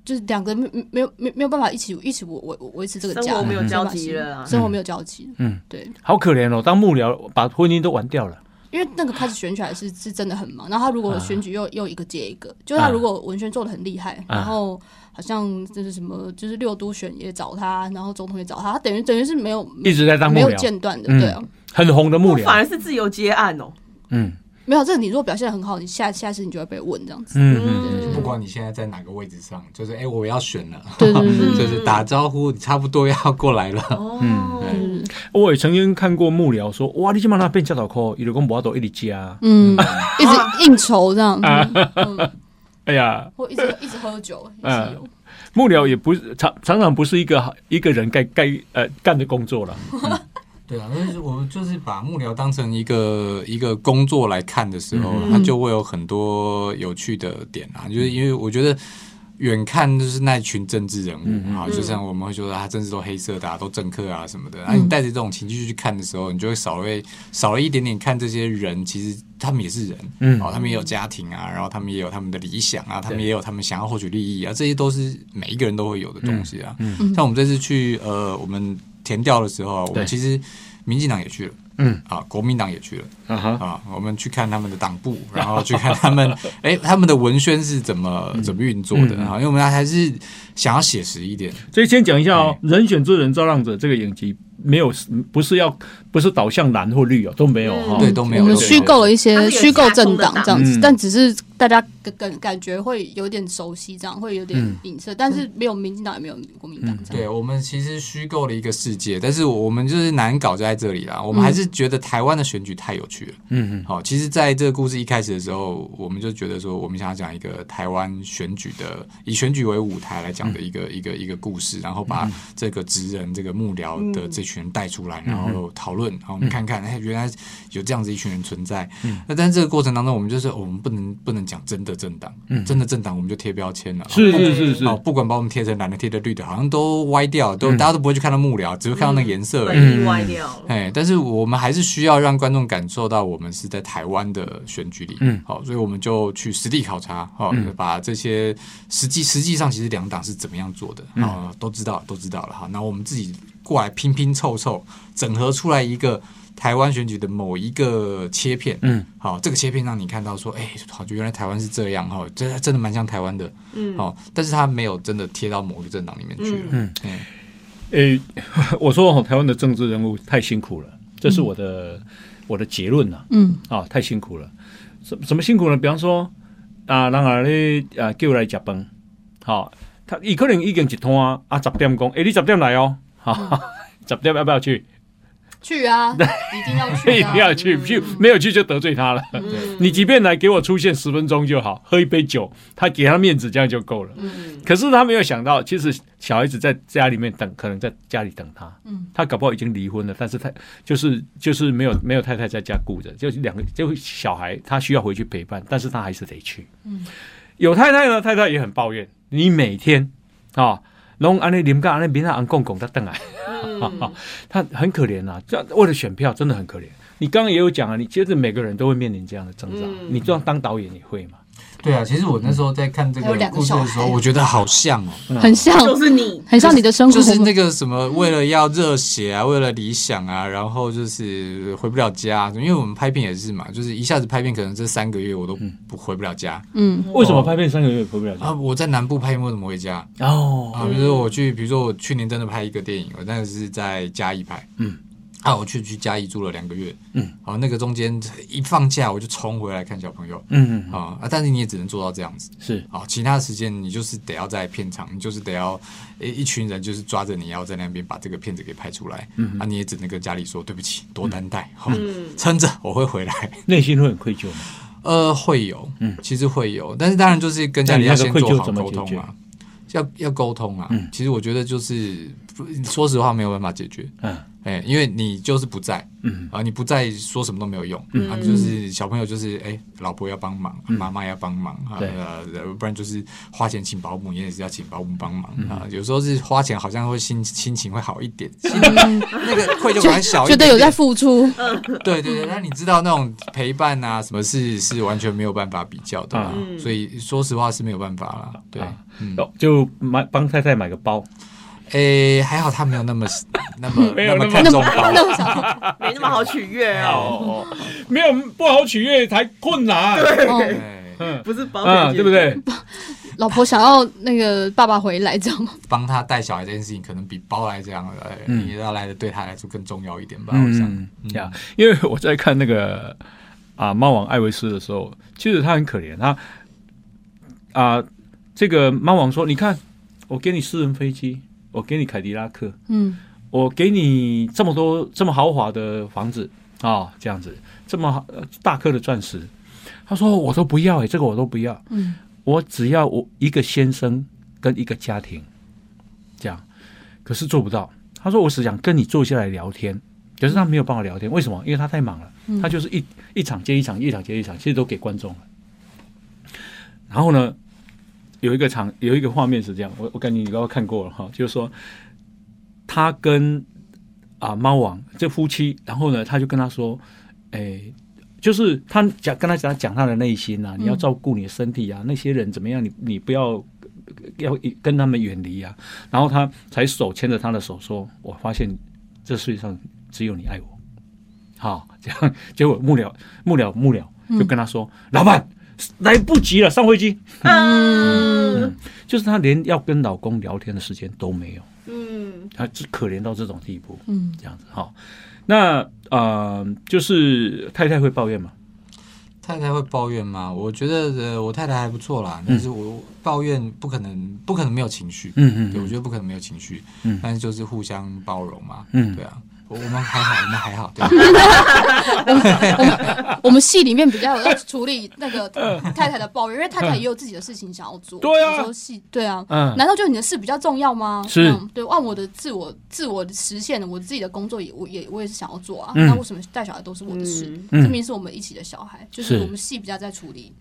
就是两个人没没有没没有办法一起一起维维维持这个家，生活没有嗯交集了啊生活没有交集，嗯，对，好可怜哦，当幕僚把婚姻都玩掉了。因为那个开始选举还是是真的很忙，然后他如果啊。选举又又一个接一个，就是他如果文宣做的很厉害，啊。然后好像就是什么，就是六都选也找他，然后总统也找他，他等于等于是没有一直在当幕没有僚，间断的，嗯对啊，很红的幕僚。反而。是自由接案哦。嗯。没有这个你如果表现得很好，你下下次你就会被问这样子，嗯嗯不管你现在在哪个位置上，就是哎、我要选了，对对对对就是打招呼，你差不多要过来了。哦，嗯。我也曾经看过幕僚说：“哇，你今晚那变教导课，有的公不要都一直加。嗯，一直应酬这样，嗯，”哎呀，或一直一直喝酒一直有，幕僚也不是常常常不是一个一个人该该呃干的工作了。对啊，但是我们就是把幕僚当成一个一个工作来看的时候，嗯它就会有很多有趣的点啊。就是因为我觉得远看就是那群政治人嗯物啊，就像我们会觉得啊，政治都黑色的、啊，都政客啊什么的。啊，你带着这种情绪去看的时候，你就会少了少了一点点看这些人，其实他们也是人，嗯哦，他们也有家庭啊，然后他们也有他们的理想啊，他们也有他们想要获取利益啊，这些都是每一个人都会有的东西啊。嗯嗯像我们这次去呃，我们填调的时候啊，我们其实民进党也去了。嗯。啊，国民党也去了。啊哈，啊，我们去看他们的党部，然后去看他们，哎，他们的文宣是怎么怎么运作的嗯。啊？因为我们还是想要写实一点，所以先讲一下哦，《人选之人造浪者》这个影集没有不是要不是导向蓝或绿哦，都没有哈。对，都没有我们都没有。虚构了一些虚构政党这样子嗯，但只是大家感感感觉会有点熟悉，这样会有点嗯。影射，但是没有民进党也没有国民党这样。对我们其实虚构了一个世界，但是我们就是难搞就在这里啦。我们还是觉得台湾的选举太有趣了。嗯嗯。好，其实在这个故事一开始的时候，我们就觉得说，我们想要讲一个台湾选举的，以选举为舞台来讲的一个、一个一个故事，然后把这个职人、这个幕僚的这群人带出来，然后讨论，然后我们看看，哎，原来有这样子一群人存在。那但是这个过程当中，我们就是、哦我们不能不能讲真的政党，真的政党我们就贴标签了。是是是是。哦，不管把我们贴成蓝的、贴的绿的，好像都歪掉，都、大家都不会去看到幕僚，只会看到那个颜色而已。歪掉。了。哎，但是我们还是需要让观众感受到我们是在台湾的选举里，嗯。好，所以我们就去实地考察，好，嗯。把这些实际实际上其实两党是怎么样做的，嗯，都知道都知道了，哈，那我们自己过来拼拼凑凑，整合出来一个台湾选举的某一个切片，嗯，好，这个切片让你看到说，哎，好，就原来台湾是这样，哈，这真的蛮像台湾的，嗯，好，但是他没有真的贴到某个政党里面去了，嗯嗯诶，我说哦，台湾的政治人物太辛苦了，这是我的、我的结论呐。嗯啊，太辛苦了。什什么辛苦呢？比方说啊，人啊咧啊叫来食饭，好、他伊可能已经一摊啊，十点讲，诶、你十点来哦，哈、十点要不要去？去啊，一定要去、啊，一定要去，去没有去就得罪他了。你即便来给我出现十分钟就好，喝一杯酒，他给他面子，这样就够了。嗯可是他没有想到，其实小孩子在家里面等，可能在家里等他。嗯，他搞不好已经离婚了，但是他就是就是没有没有太太在家顾着，就是两个就小孩，他需要回去陪伴，但是他还是得去。嗯，有太太呢，太太也很抱怨，你每天啊，弄安尼林干安尼明仔安公公他等来。嗯 他很可怜啊，这样为了选票真的很可怜。你刚刚也有讲啊，你其实每个人都会面临这样的挣扎，嗯你这样当导演你会嘛？对啊，其实我那时候在看这个故事的时候，我觉得好像哦，很像，就是你，很像你的生活，就是那个什么，为了要热血啊，为了理想啊，然后就是回不了家，因为我们拍片也是嘛，就是一下子拍片，可能这三个月我都不回不了家嗯为什么拍片三个月回不了家啊。家？我在南部拍片，为什么回家哦，啊？比如说我去，比如说我去年真的拍一个电影，我那个是在嘉义拍，嗯。啊，我去去嘉义住了两个月，嗯，好，那个中间一放假我就冲回来看小朋友，嗯，嗯啊啊，但是你也只能做到这样子，是啊，其他时间你就是得要在片场，你就是得要一一群人就是抓着你要在那边把这个片子给拍出来，嗯啊，你也只能跟家里说对不起，多担待，好、嗯撑着我会回来。内心会很愧疚吗？呃，会有，嗯其实会有，但是当然就是跟家里要先做好沟通嘛，要要沟通啊。嗯其实我觉得就是不说实话没有办法解决，嗯。哎、因为你就是不在嗯。啊，你不在说什么都没有用，嗯。啊，就是小朋友就是哎、老婆要帮忙，嗯。妈妈要帮忙啊，呃，不然就是花钱请保姆，也是要请保姆帮忙嗯。啊。有时候是花钱好像会心心情会好一点，心那个愧疚感小一点点，觉得有在付出，对对对，那你知道那种陪伴啊，什么事是完全没有办法比较的所以说实话是没有办法啦。对。啊，嗯，哦就买帮太太买个包，诶，还好他没有那么 那么没有那么那么看重包，那么想，没那么好取悦哦，哦，没有不好取悦才困难，哦，对嗯不是包啊，对不对？老婆想要那个爸爸回来，这样吗？帮他带小孩这件事情，可能比包来这样，呃，嗯你要来的对他来说更重要一点吧。我想，嗯呀，因为我在看那个啊猫王艾维斯的时候，其实他很可怜，他啊这个猫王说，你看我给你私人飞机，我给你凯迪拉克，嗯。我给你这么多这么豪华的房子。啊、这样子。这么大颗的钻石，他说我都不要哎、这个我都不要，嗯。我只要我一个先生跟一个家庭，这样，可是做不到。他说我只想跟你坐下来聊天，可是他没有办法聊天，为什么？因为他太忙了，嗯。他就是一一场接一场，一场接一场，其实都给观众了。然后呢，有一个场有一个画面是这样，我我感觉你刚刚看过了哈，就是说他跟啊猫王这夫妻，然后呢，他就跟他说，哎。就是他讲跟他讲讲他的内心啊，你要照顾你的身体啊，那些人怎么样，你你不要要跟他们远离啊。然后他才手牵着他的手说：“我发现这世界上只有你爱我。”好，这样结果幕僚幕僚幕僚就跟他说：“老板来不及了，上飞机。嗯”就是她连要跟老公聊天的时间都没有，嗯她只可怜到这种地步，嗯这样子哈。那呃，就是太太会抱怨吗？太太会抱怨吗？我觉得呃，我太太还不错啦，但是我抱怨不可能，不可能没有情绪。嗯对，我觉得不可能没有情绪，嗯但是就是互相包容嘛。嗯对啊，我我们还好，我们还好。对，我们戏里面比较有要处理那个太太的抱怨，因为太太也有自己的事情想要做。对啊戏对啊，嗯难道就你的事比较重要吗？是嗯对，按我的自我自我的实现，我自己的工作也我也我也是想要做啊。嗯那为什么带小孩都是我的事？嗯这明明是我们一起的小孩，就是是我们戏比较在处理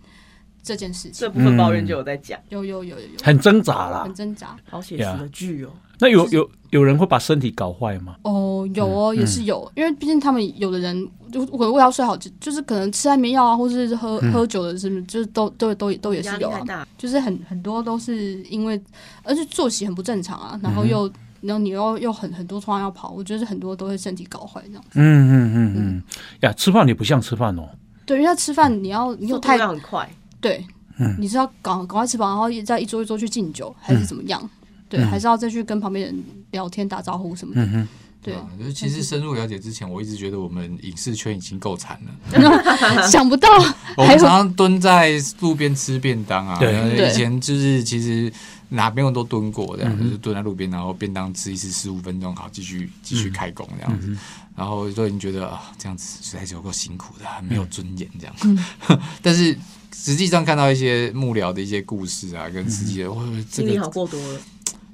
这件事情。这部分抱怨就有在讲，有有有有有，很挣扎啦很。挣扎。好写实的剧哦，那有有有人会把身体搞坏吗？哦，有哦，嗯也是有，因为毕竟他们有的人就可能为了要睡好，就就是可能吃安眠药啊，或是喝、嗯喝酒的，是不是？就是都都都都也是有就是很很多都是因为，而且作息很不正常啊，然嗯后又。然后你又又很很多通常要跑，我觉得很多都会身体搞坏这样。嗯嗯嗯嗯，呀，吃饭也不像吃饭哦。对，因为吃饭你要你有速度太很快，对，嗯你是要赶赶快吃饱，然后再一桌一桌去敬酒，还是怎么样？对，嗯还是要再去跟旁边人聊天打招呼什么的。对，啊就是其实深入了解之前，我一直觉得我们影视圈已经够惨了。想不到 我们常常蹲在路边吃便当啊。以前就是其实哪边我都蹲过，这样、嗯就是蹲在路边，然后便当吃一次十五分钟，好继续继续开工这样子。嗯然后都已经觉得啊，这样子实在是有够辛苦的，很没嗯有尊严这样。但是实际上看到一些幕僚的一些故事啊，跟自己的，哇，这心里好个过多了。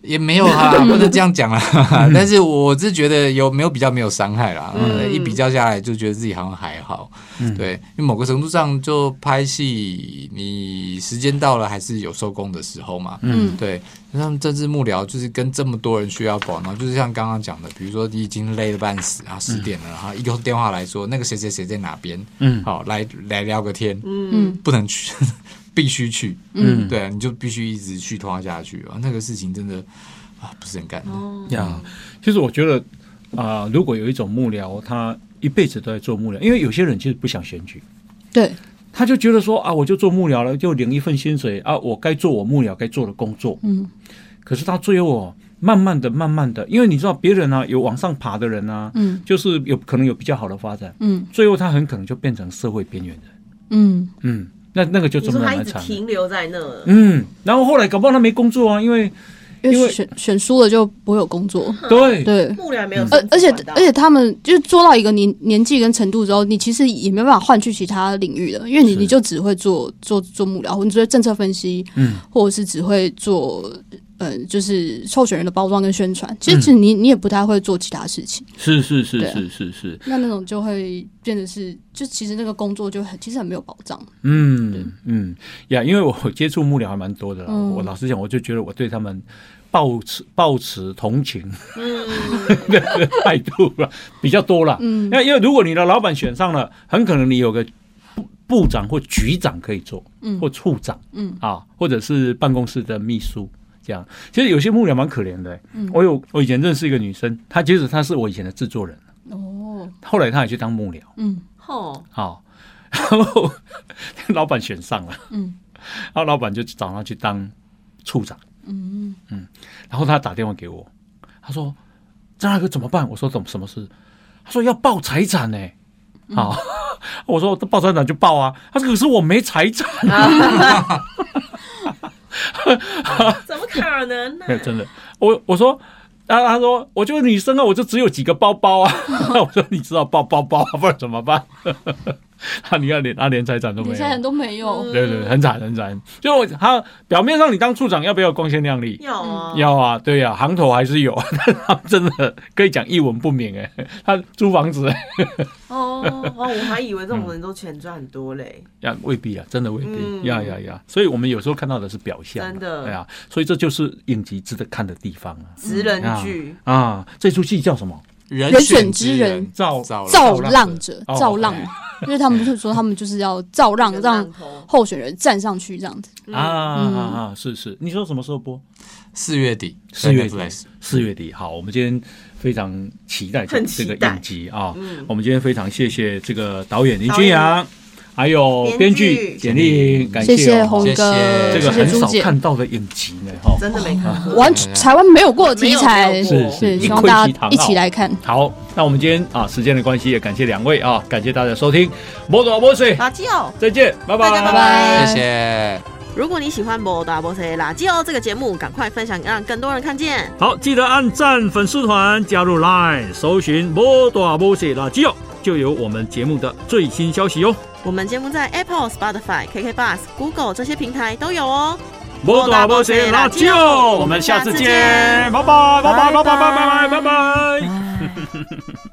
也没有啊，不能这样讲啦。但是我是觉得有没有比较没有伤害啦，嗯。一比较下来就觉得自己好像还好。嗯。对，因为某个程度上，就拍戏，你时间到了还是有收工的时候嘛。嗯。对，那他们政治幕僚就是跟这么多人需要管，然后就是像刚刚讲的，比如说你已经累得半死，然后十点了，然后一个电话来说那个谁谁谁在哪边，嗯。好来来聊个天，嗯，嗯。不能去，必须去，嗯。对啊，你就必须一直去拖下去啊，那个事情真的啊不是很干的。哦，呀，其实我觉得啊、如果有一种幕僚，他一辈子都在做幕僚，因为有些人其实不想选举，对，他就觉得说啊，我就做幕僚了，就领一份薪水啊，我该做我幕僚该做的工作。嗯。可是到最后哦，慢慢的、慢慢的，因为你知道别人啊有往上爬的人啊，嗯。就是有可能有比较好的发展，嗯。最后他很可能就变成社会边缘人。嗯。嗯，那那个就真你说他一直的蛮惨。停留在那，嗯，然后后来搞不好他没工作啊，因为因因为为选选输了就不会有工作，对对。幕僚也没有而而且而且他们就是做到一个年年纪跟程度之后，你其实也没办法换去其他领域了，因为你你就只会做做做幕僚，或者你只会政策分析，嗯。或者是只会做呃就是候选人的包装跟宣传。其实嗯。其实你你也不太会做其他事情，是是是是是是，那那种就会变得是，就其实那个工作就很其实很没有保障。嗯嗯呀，因为我接触幕僚还蛮多的我老实讲，我就觉得我对他们抱持抱持同情嗯，的 态度了比较多了。嗯。因为因为如果你的老板选上了，很可能你有个部部长或局长可以做，嗯。或处长嗯。啊，或者是办公室的秘书这样。其实有些幕僚蛮可怜的、嗯我有我以前认识一个女生，她其实她是我以前的制作人，哦后来她也去当幕僚嗯哦，好，然后老板选上了，嗯然后老板就找她去当处长。嗯然后她打电话给我，她说：“张大哥怎么办？”我说：“怎么什么事？”她说：“要报财产呢、好，我说：“报财产就报啊。”他说：“可是我没财产。怎么可能呢真的，我我说。啊，他说我就是女生啊，我就只有几个包包啊。我说你知道包包包啊，不然怎么办？他你看连他连财产都没有，连现在人都没有。嗯对对，对很惨很惨。就我他表面上你当处长要不要光鲜亮丽？要啊，要啊，对呀、行头还是有，但他真的可以讲一文不名哎，他租房子哦哦，我还以为这种人都钱赚很多嘞，呀未必啊，真的未必，嗯呀呀呀，所以我们有时候看到的是表象啊，真的对啊，所以这就是影集值得看的地方啊职人剧，啊，这出戏叫什么？人人选之之人造造造浪者，哦造浪，因为他们就是说他们就是要造浪，让候选人站上去这样子。啊啊嗯啊！是是，你说什么时候播？四月底，四月底四月底。好，我们今天非常期待这个影集啊。嗯我们今天非常谢谢这个导演林君阳，还有编编剧剧简历，感谢红哥，谢。这个很少看到的影集呢，哈。真的没看，完全台湾没有过的题材，是是，一希望大家一起来看。好，那我们今天啊，时间的关系，也感谢两位啊，感谢大家收听，摩多摩水，垃圾哦。再见，拜拜，拜拜。谢谢。如果你喜欢《摩大波塞垃圾哦》这个节目，赶快分享，让更多人看见。好，记得按赞粉丝团，加入 Line，搜寻摩多摩水垃圾哦，就有我们节目的最新消息哦。我们节目在 Apple、Spotify、KK Bus、Google 这些平台都有哦。摩多摩水垃圾哦，我们下次见，拜拜，拜拜，拜拜，拜拜，拜拜。